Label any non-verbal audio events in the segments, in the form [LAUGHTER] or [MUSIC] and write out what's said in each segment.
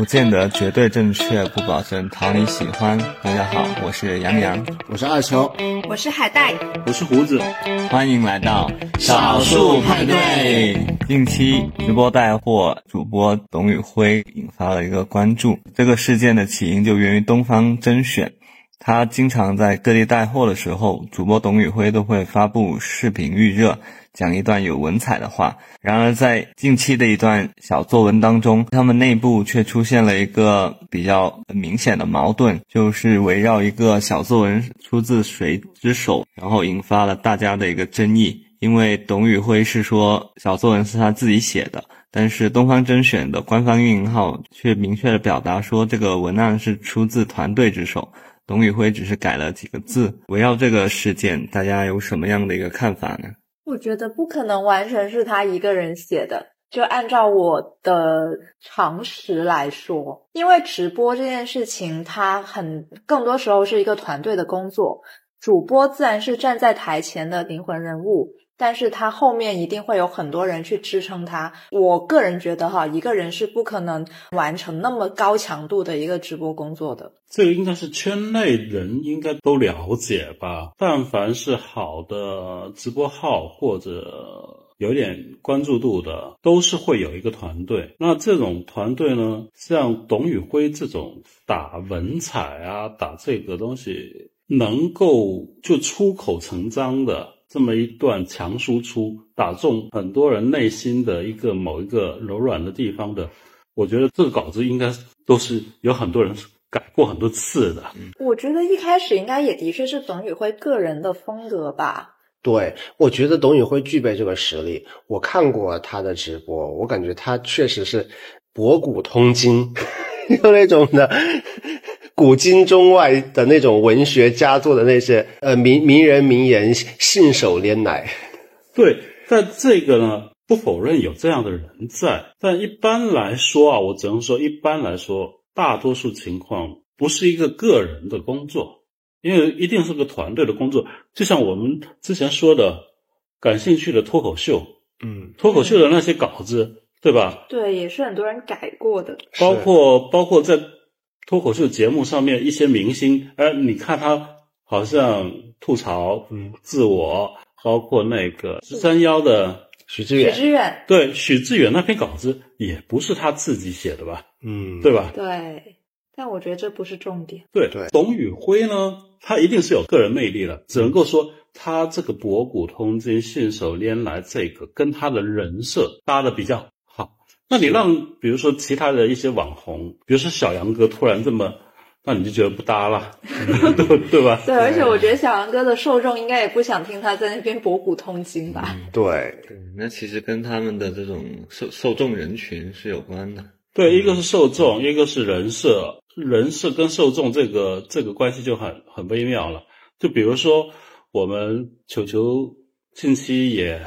不见得绝对正确，不保证讨你喜欢。大家好，我是杨洋，我是二球，我是海带，我是胡子，欢迎来到少数派对。近期直播带货主播董宇辉引发了一个关注，这个事件的起因就源于东方甄选。他经常在各地带货的时候，主播董宇辉都会发布视频预热，讲一段有文采的话。然而，在近期的一段小作文当中，他们内部却出现了一个比较明显的矛盾，就是围绕一个小作文出自谁之手，然后引发了大家的一个争议。因为董宇辉是说小作文是他自己写的，但是东方甄选的官方运营号却明确的表达说这个文案是出自团队之手。董宇辉只是改了几个字，围绕这个事件，大家有什么样的一个看法呢？我觉得不可能完全是他一个人写的，就按照我的常识来说，因为直播这件事情，它很更多时候是一个团队的工作，主播自然是站在台前的灵魂人物。但是他后面一定会有很多人去支撑他。我个人觉得哈，一个人是不可能完成那么高强度的一个直播工作的。这个应该是圈内人应该都了解吧？但凡是好的直播号或者有点关注度的，都是会有一个团队。那这种团队呢，像董宇辉这种打文采啊，打这个东西能够就出口成章的。这么一段强输出，打中很多人内心的一个某一个柔软的地方的，我觉得这个稿子应该都是有很多人改过很多次的。我觉得一开始应该也的确是董宇辉个人的风格吧。对，我觉得董宇辉具备这个实力。我看过他的直播，我感觉他确实是博古通今，[LAUGHS] 就那种的。古今中外的那种文学佳作的那些呃名名人名言信手拈来，[LAUGHS] 对，但这个呢不否认有这样的人在，但一般来说啊，我只能说一般来说，大多数情况不是一个个人的工作，因为一定是个团队的工作。就像我们之前说的，感兴趣的脱口秀，嗯，脱口秀的那些稿子，对吧？对，也是很多人改过的，包括包括在。脱口秀节目上面一些明星，哎，你看他好像吐槽，嗯，自我，包括那个十三幺的许志远，许志远，对，许志远那篇稿子也不是他自己写的吧？嗯，对吧？对，但我觉得这不是重点。对对，董宇辉呢，他一定是有个人魅力的，只能够说他这个博古通今、信手拈来，这个跟他的人设搭的比较。那你让比如说其他的一些网红，比如说小杨哥突然这么，那你就觉得不搭了，[LAUGHS] 对对吧？对，而且我觉得小杨哥的受众应该也不想听他在那边博古通今吧？对对，那其实跟他们的这种受受众人群是有关的。对，一个是受众，一个是人设，人设跟受众这个这个关系就很很微妙了。就比如说我们球球近期也。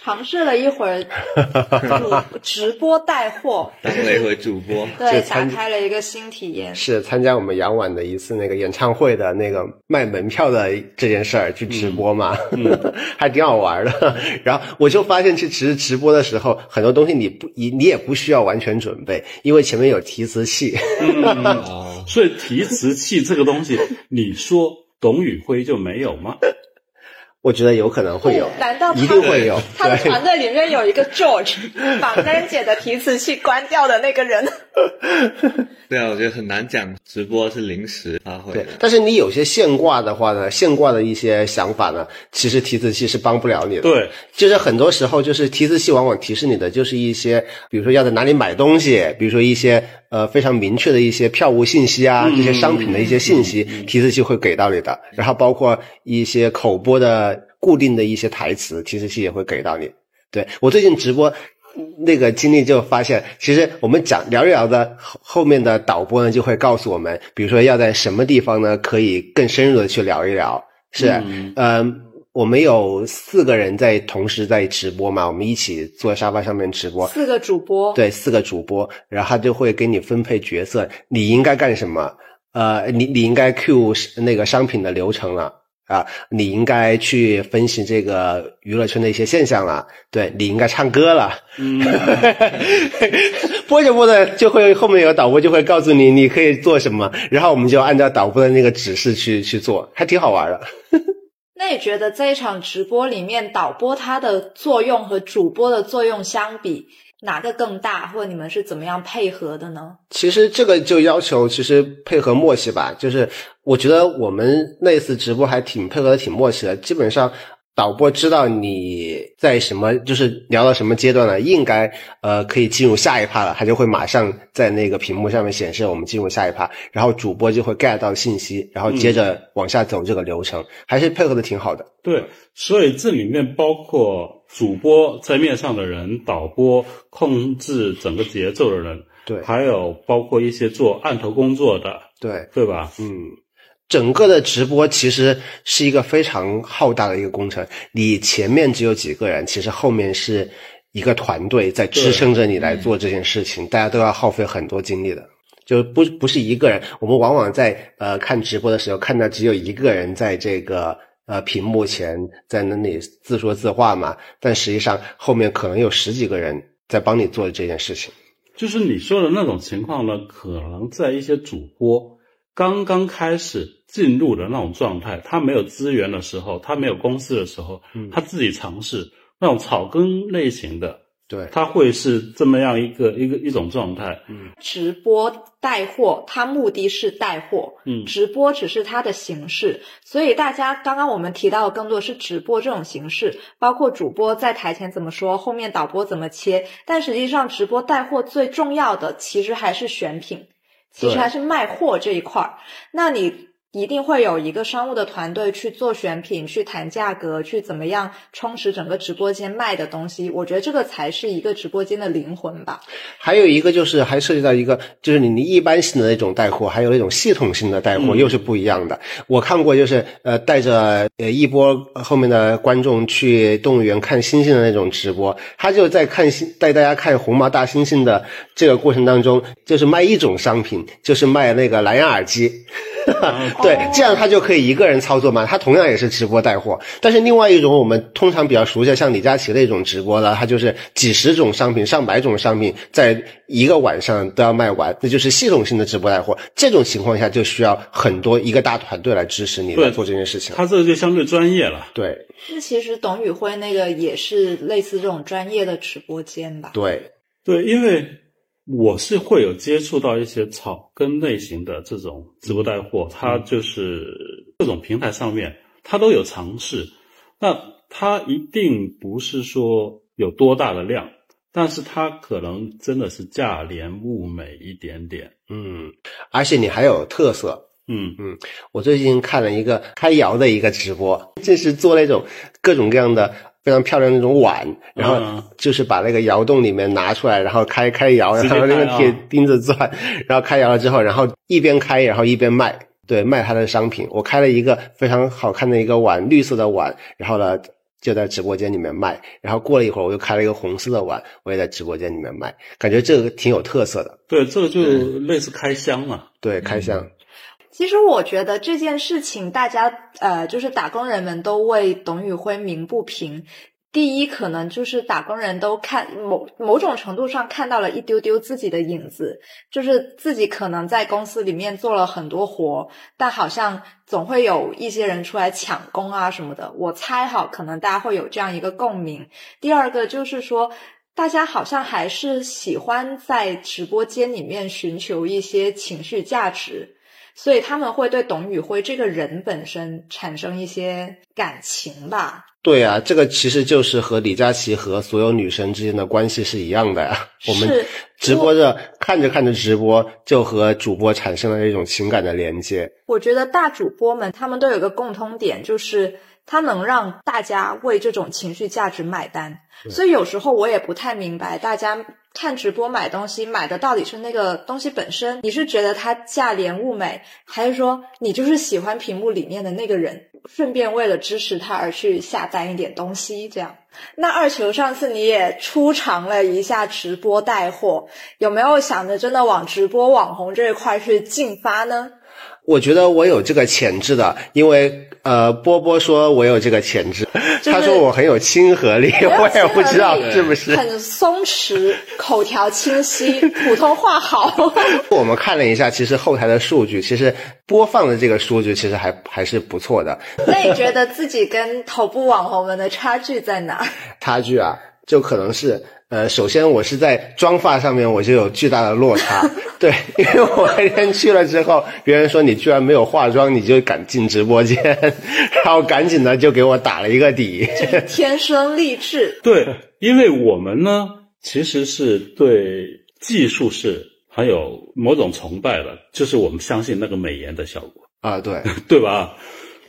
尝试了一会儿 [LAUGHS] 主直播带货，当了一回主播，对，打开了一个新体验。是参加我们杨婉的一次那个演唱会的那个卖门票的这件事儿去直播嘛，[LAUGHS] 还挺好玩的。然后我就发现，其实直播的时候，很多东西你不你你也不需要完全准备，因为前面有提词器。[LAUGHS] 所以提词器这个东西，你说董宇辉就没有吗？我觉得有可能会有，难道一定会有？他的团队里面有一个 George，把 n 姐的提词器关掉的那个人。[LAUGHS] 对啊，我觉得很难讲，直播是临时发挥。对，但是你有些现挂的话呢，现挂的一些想法呢，其实提词器是帮不了你的。对，就是很多时候，就是提词器往往提示你的就是一些，比如说要在哪里买东西，比如说一些呃非常明确的一些票务信息啊，这些商品的一些信息，提词器会给到你的。然后包括一些口播的固定的一些台词，提词器也会给到你。对我最近直播。那个经历就发现，其实我们讲聊一聊的后后面的导播呢，就会告诉我们，比如说要在什么地方呢，可以更深入的去聊一聊。是，嗯，我们有四个人在同时在直播嘛，我们一起坐沙发上面直播。四个主播。对，四个主播，然后他就会给你分配角色，你应该干什么？呃，你你应该 Q 那个商品的流程了。啊，你应该去分析这个娱乐圈的一些现象了，对你应该唱歌了。嗯，[LAUGHS] 播着播着就会后面有导播就会告诉你你可以做什么，然后我们就按照导播的那个指示去去做，还挺好玩的。[LAUGHS] 那你觉得这一场直播里面，导播它的作用和主播的作用相比，哪个更大？或者你们是怎么样配合的呢？其实这个就要求其实配合默契吧，就是我觉得我们那次直播还挺配合的，挺默契的，基本上。导播知道你在什么，就是聊到什么阶段了，应该呃可以进入下一趴了，他就会马上在那个屏幕上面显示我们进入下一趴，然后主播就会 get 到信息，然后接着往下走这个流程，还是配合的挺好的。对，所以这里面包括主播在面上的人，导播控制整个节奏的人，对，还有包括一些做案头工作的，对，对吧？嗯。整个的直播其实是一个非常浩大的一个工程，你前面只有几个人，其实后面是一个团队在支撑着你来做这件事情，大家都要耗费很多精力的，就不不是一个人。我们往往在呃看直播的时候，看到只有一个人在这个呃屏幕前在那里自说自话嘛，但实际上后面可能有十几个人在帮你做这件事情。就是你说的那种情况呢，可能在一些主播刚刚开始。进入的那种状态，他没有资源的时候，他没有公司的时候，他自己尝试那种草根类型的，对，它会是这么样一个一个一种状态。嗯，直播带货，它目的是带货，嗯，直播只是它的形式，所以大家刚刚我们提到的更多是直播这种形式，包括主播在台前怎么说，后面导播怎么切，但实际上直播带货最重要的其实还是选品，其实还是卖货这一块儿，那你。一定会有一个商务的团队去做选品，去谈价格，去怎么样充实整个直播间卖的东西。我觉得这个才是一个直播间的灵魂吧。还有一个就是还涉及到一个，就是你你一般性的那种带货，还有那种系统性的带货，又是不一样的。我看过，就是呃带着呃一波后面的观众去动物园看猩猩的那种直播，他就在看猩带大家看红毛大猩猩的这个过程当中，就是卖一种商品，就是卖那个蓝牙耳机。[LAUGHS] 对，这样他就可以一个人操作嘛。他同样也是直播带货，但是另外一种我们通常比较熟悉的，像李佳琦那种直播的，他就是几十种商品、上百种商品，在一个晚上都要卖完，那就是系统性的直播带货。这种情况下就需要很多一个大团队来支持你来做这件事情。他这个就相对专业了。对，那其实董宇辉那个也是类似这种专业的直播间吧？对，对，因为。我是会有接触到一些草根类型的这种直播带货，它就是各种平台上面它都有尝试，那它一定不是说有多大的量，但是它可能真的是价廉物美一点点，嗯，而且你还有特色，嗯嗯，我最近看了一个开窑的一个直播，这是做那种各种各样的。非常漂亮那种碗，然后就是把那个窑洞里面拿出来，然后开开窑，然后那个铁钉子钻，[LAUGHS] 然后开窑了之后，然后一边开，然后一边卖，对，卖他的商品。我开了一个非常好看的一个碗，绿色的碗，然后呢就在直播间里面卖。然后过了一会儿，我又开了一个红色的碗，我也在直播间里面卖，感觉这个挺有特色的。对，这个就类似开箱嘛。对，开箱。其实我觉得这件事情，大家呃，就是打工人们都为董宇辉鸣不平。第一，可能就是打工人都看某某种程度上看到了一丢丢自己的影子，就是自己可能在公司里面做了很多活，但好像总会有一些人出来抢功啊什么的。我猜哈，可能大家会有这样一个共鸣。第二个就是说，大家好像还是喜欢在直播间里面寻求一些情绪价值。所以他们会对董宇辉这个人本身产生一些感情吧？对啊，这个其实就是和李佳琦和所有女生之间的关系是一样的呀。[LAUGHS] 我们直播着看着看着直播，就和主播产生了一种情感的连接。我觉得大主播们他们都有个共通点，就是他能让大家为这种情绪价值买单。所以有时候我也不太明白大家。看直播买东西买的到底是那个东西本身？你是觉得它价廉物美，还是说你就是喜欢屏幕里面的那个人，顺便为了支持他而去下单一点东西？这样？那二球上次你也出尝了一下直播带货，有没有想着真的往直播网红这一块去进发呢？我觉得我有这个潜质的，因为呃，波波说我有这个潜质，[LAUGHS] 就是他说我很有亲和力，我也不知道是不是。很松弛，口条清晰，[LAUGHS] 普通话好。[LAUGHS] 我们看了一下，其实后台的数据，其实播放的这个数据其实还还是不错的。那你觉得自己跟头部网红们的差距在哪？差距啊，就可能是呃，首先我是在妆发上面我就有巨大的落差，[LAUGHS] 对，因为我那天去了之后，别人说你居然没有化妆，你就敢进直播间，然后赶紧的就给我打了一个底。天生丽质，对，因为我们呢，其实是对技术是很有某种崇拜的，就是我们相信那个美颜的效果，啊，对，[LAUGHS] 对吧？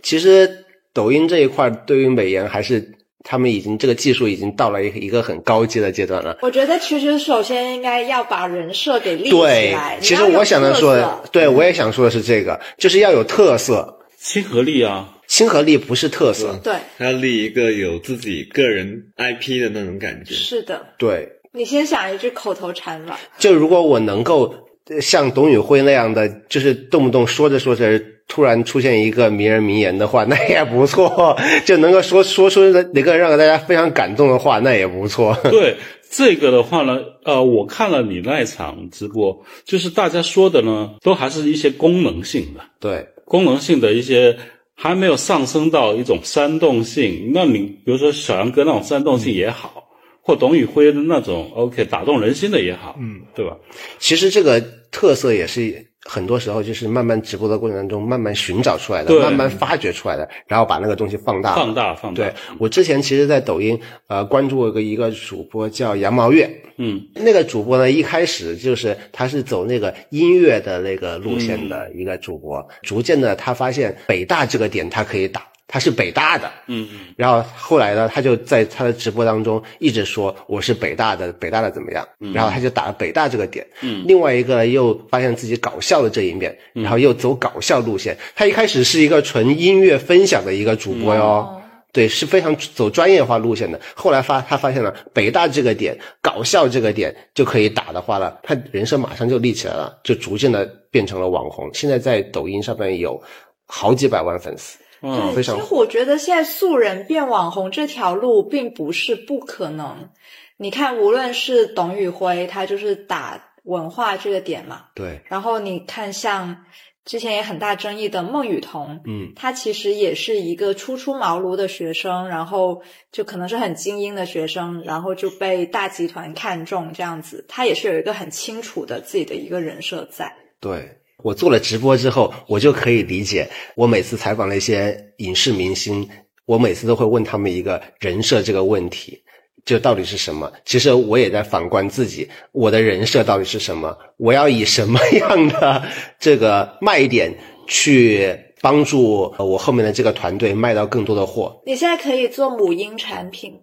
其实抖音这一块对于美颜还是他们已经这个技术已经到了一个一个很高阶的阶段了。我觉得其实首先应该要把人设给立起对来。，其实我想的说对我也想说的是这个，就是要有特色，亲和力啊，亲和力不是特色。对，他要立一个有自己个人 IP 的那种感觉。是的。对，你先想一句口头禅吧。就如果我能够呃像董宇辉那样的，就是动不动说着说着，突然出现一个名人名言的话，那也不错。就能够说说出那个让大家非常感动的话，那也不错。对这个的话呢，呃，我看了你那一场直播，就是大家说的呢，都还是一些功能性的，对，功能性的一些还没有上升到一种煽动性。那你比如说小杨哥那种煽动性也好，或董宇辉的那种 OK 打动人心的也好，嗯，对吧？其实这个特色也是很多时候就是慢慢直播的过程当中慢慢寻找出来的，慢慢发掘出来的，然后把那个东西放大。放大放大，对我之前其实，在抖音呃关注过一个一个主播叫羊毛月，嗯，那个主播呢，一开始就是他是走那个音乐的那个路线的一个主播，逐渐的他发现北大这个点他可以打，他是北大的，嗯嗯，然后后来呢，他就在他的直播当中一直说我是北大的，北大的怎么样？然后他就打了北大这个点。嗯另外一个又发现自己搞笑的这一面，然后又走搞笑路线。他一开始是一个纯音乐分享的一个主播哟。哦对，是非常走专业化路线的。后来发他发现了北大这个点，搞笑这个点就可以打的话了，他人生马上就立起来了，就逐渐的变成了网红。现在在抖音上面有好几百万粉丝。嗯，非常。其实我觉得现在素人变网红这条路并不是不可能。你看，无论是董宇辉，他就是打文化这个点嘛，对，然后你看像之前也很大争议的孟雨桐，嗯，他其实也是一个初出茅庐的学生，然后就可能是很精英的学生，然后就被大集团看中这样子，他也是有一个很清楚的自己的一个人设在。对我做了直播之后，我就可以理解，我每次采访那些影视明星，我每次都会问他们一个人设这个问题，就到底是什么？其实我也在反观自己，我的人设到底是什么？我要以什么样的这个卖点去帮助我后面的这个团队卖到更多的货？你现在可以做母婴产品，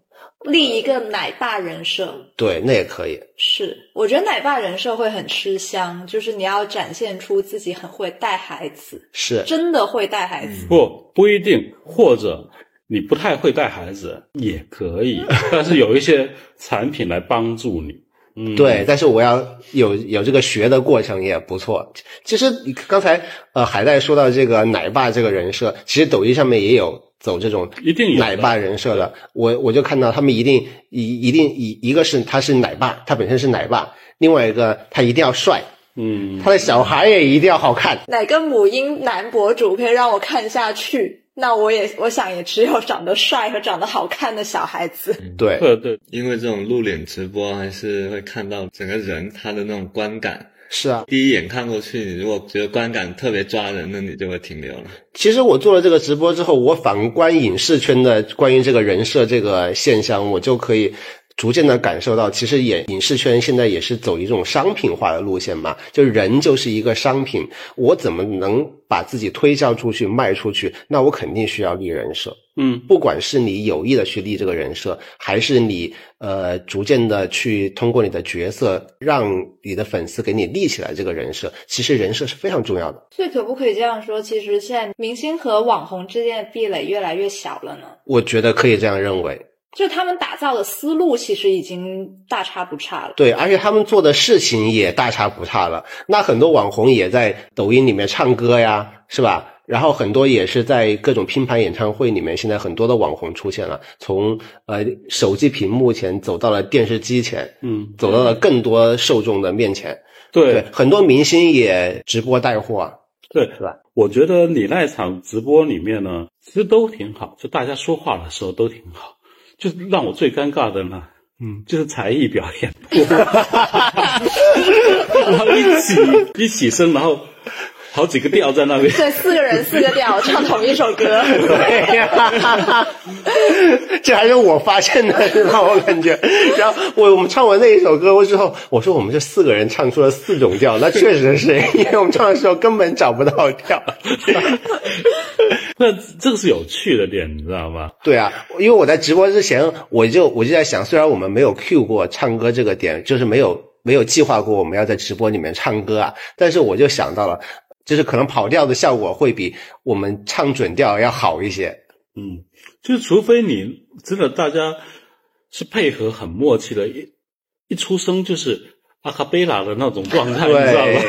立一个奶爸人设。对，那也可以。是，我觉得奶爸人设会很吃香，就是你要展现出自己很会带孩子，是，真的会带孩子。不不一定，或者你不太会带孩子也可以，[LAUGHS] 但是有一些产品来帮助你。嗯，对，但是我要有有这个学的过程也不错。其实你刚才呃海带说到这个奶爸这个人设，其实抖音上面也有走这种一定奶爸人设的。我我就看到他们一定一一定一一个是他是奶爸，他本身是奶爸，另外一个他一定要帅，嗯，他的小孩也一定要好看。哪个母婴男博主可以让我看下去？那我也我想也只有长得帅和长得好看的小孩子。对，对对，因为这种露脸直播还是会看到整个人他的那种观感。是啊。第一眼看过去，你如果觉得观感特别抓人，那你就会停留了。其实我做了这个直播之后，我反观影视圈的关于这个人设这个现象，我就可以逐渐的感受到，其实演影视圈现在也是走一种商品化的路线嘛，就人就是一个商品，我怎么能把自己推销出去、卖出去？那我肯定需要立人设。嗯，不管是你有意的去立这个人设，还是你呃逐渐的去通过你的角色让你的粉丝给你立起来这个人设，其实人设是非常重要的。所以可不可以这样说？其实现在明星和网红之间的壁垒越来越小了呢？我觉得可以这样认为。就他们打造的思路其实已经大差不差了。对，而且他们做的事情也大差不差了。那很多网红也在抖音里面唱歌呀，是吧？然后很多也是在各种拼盘演唱会里面，现在很多的网红出现了，从呃手机屏幕前走到了电视机前，嗯，走到了更多受众的面前。对很多明星也直播带货啊，对，是吧？我觉得你那场直播里面呢，其实都挺好，就大家说话的时候都挺好。就是让我最尴尬的呢，嗯，就是才艺表演，[LAUGHS] 然后一起一起身，然后好几个调在那边。对，四个人四个调唱同一首歌。对呀，这还是我发现的，让我感觉。然后我我们唱完那一首歌之后，我说我们这四个人唱出了四种调，那确实是因为我们唱的时候根本找不到调。[LAUGHS] [LAUGHS] 那这个是有趣的点，你知道吗？对啊，因为我在直播之前，我就我就在想，虽然我们没有 Q 过唱歌这个点，就是没有没有计划过我们要在直播里面唱歌啊，但是我就想到了，就是可能跑调的效果会比我们唱准调要好一些。嗯，就是除非你真的大家是配合很默契的，一一出声就是阿卡贝拉的那种状态，你知道吗？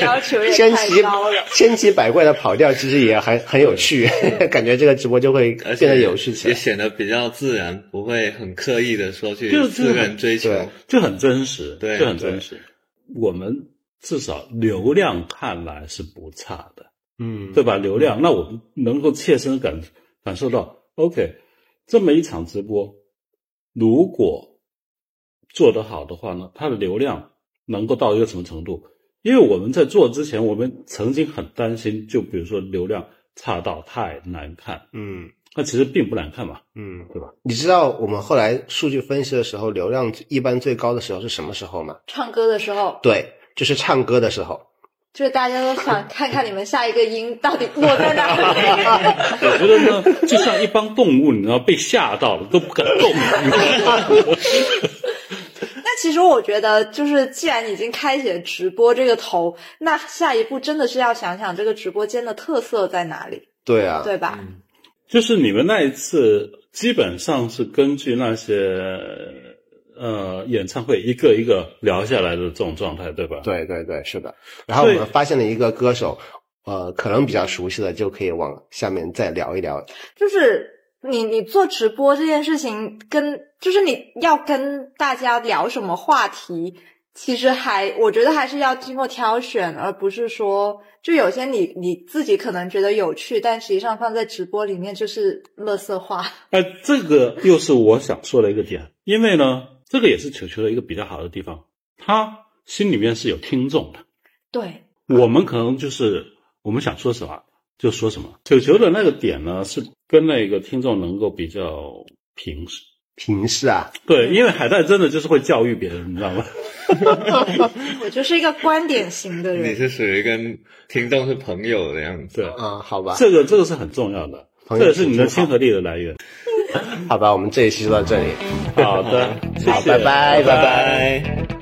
[LAUGHS] 要求也千奇太高了。千奇百怪的跑调，其实也很很有趣，[LAUGHS] 感觉这个直播就会而且变得有趣起来。也显得比较自然，不会很刻意的说去个人追求。就很真实，对就很真实。我们至少流量看来是不差的，嗯，对吧？流量，那我们能够切身感感受到，OK，这么一场直播，如果做得好的话呢，它的流量能够到一个什么程度？因为我们在做之前，我们曾经很担心，就比如说流量差到太难看，嗯那其实并不难看嘛，嗯，对吧？你知道我们后来数据分析的时候，流量一般最高的时候是什么时候吗？唱歌的时候，对，就是唱歌的时候。就是大家都想看看你们下一个音到底落在哪里。[LAUGHS] 我觉得呢，就像一帮动物，你知道被吓到了都不敢动。[LAUGHS] 那其实我觉得，就是既然已经开启了直播这个头，那下一步真的是要想想这个直播间的特色在哪里，对啊，对吧？就是你们那一次基本上是根据那些呃演唱会一个一个聊下来的这种状态，对吧？对对对，是的。然后我们发现了一个歌手，呃，可能比较熟悉的，就可以往下面再聊一聊。就是你你做直播这件事情跟，就是你要跟大家聊什么话题，其实还我觉得还是要经过挑选，而不是说就有些你你自己可能觉得有趣，但实际上放在直播里面就是垃圾话。哎、这个又是我想说的一个点，因为呢，这个也是球球的一个比较好的地方，他心里面是有听众的。对，我们可能就是我们想说什么就说什么。九球的那个点呢，是跟那个听众能够比较平视。平视啊，对，因为海带真的就是会教育别人，你知道吗？[LAUGHS] 我就是一个观点型的人你。是属于跟听众是朋友的样子。对，啊、好吧，这个这个是很重要的，朋友这也是你的亲和力的来源。[LAUGHS] 好吧，我们这一期就到这里。好的，谢好谢，拜拜拜拜拜。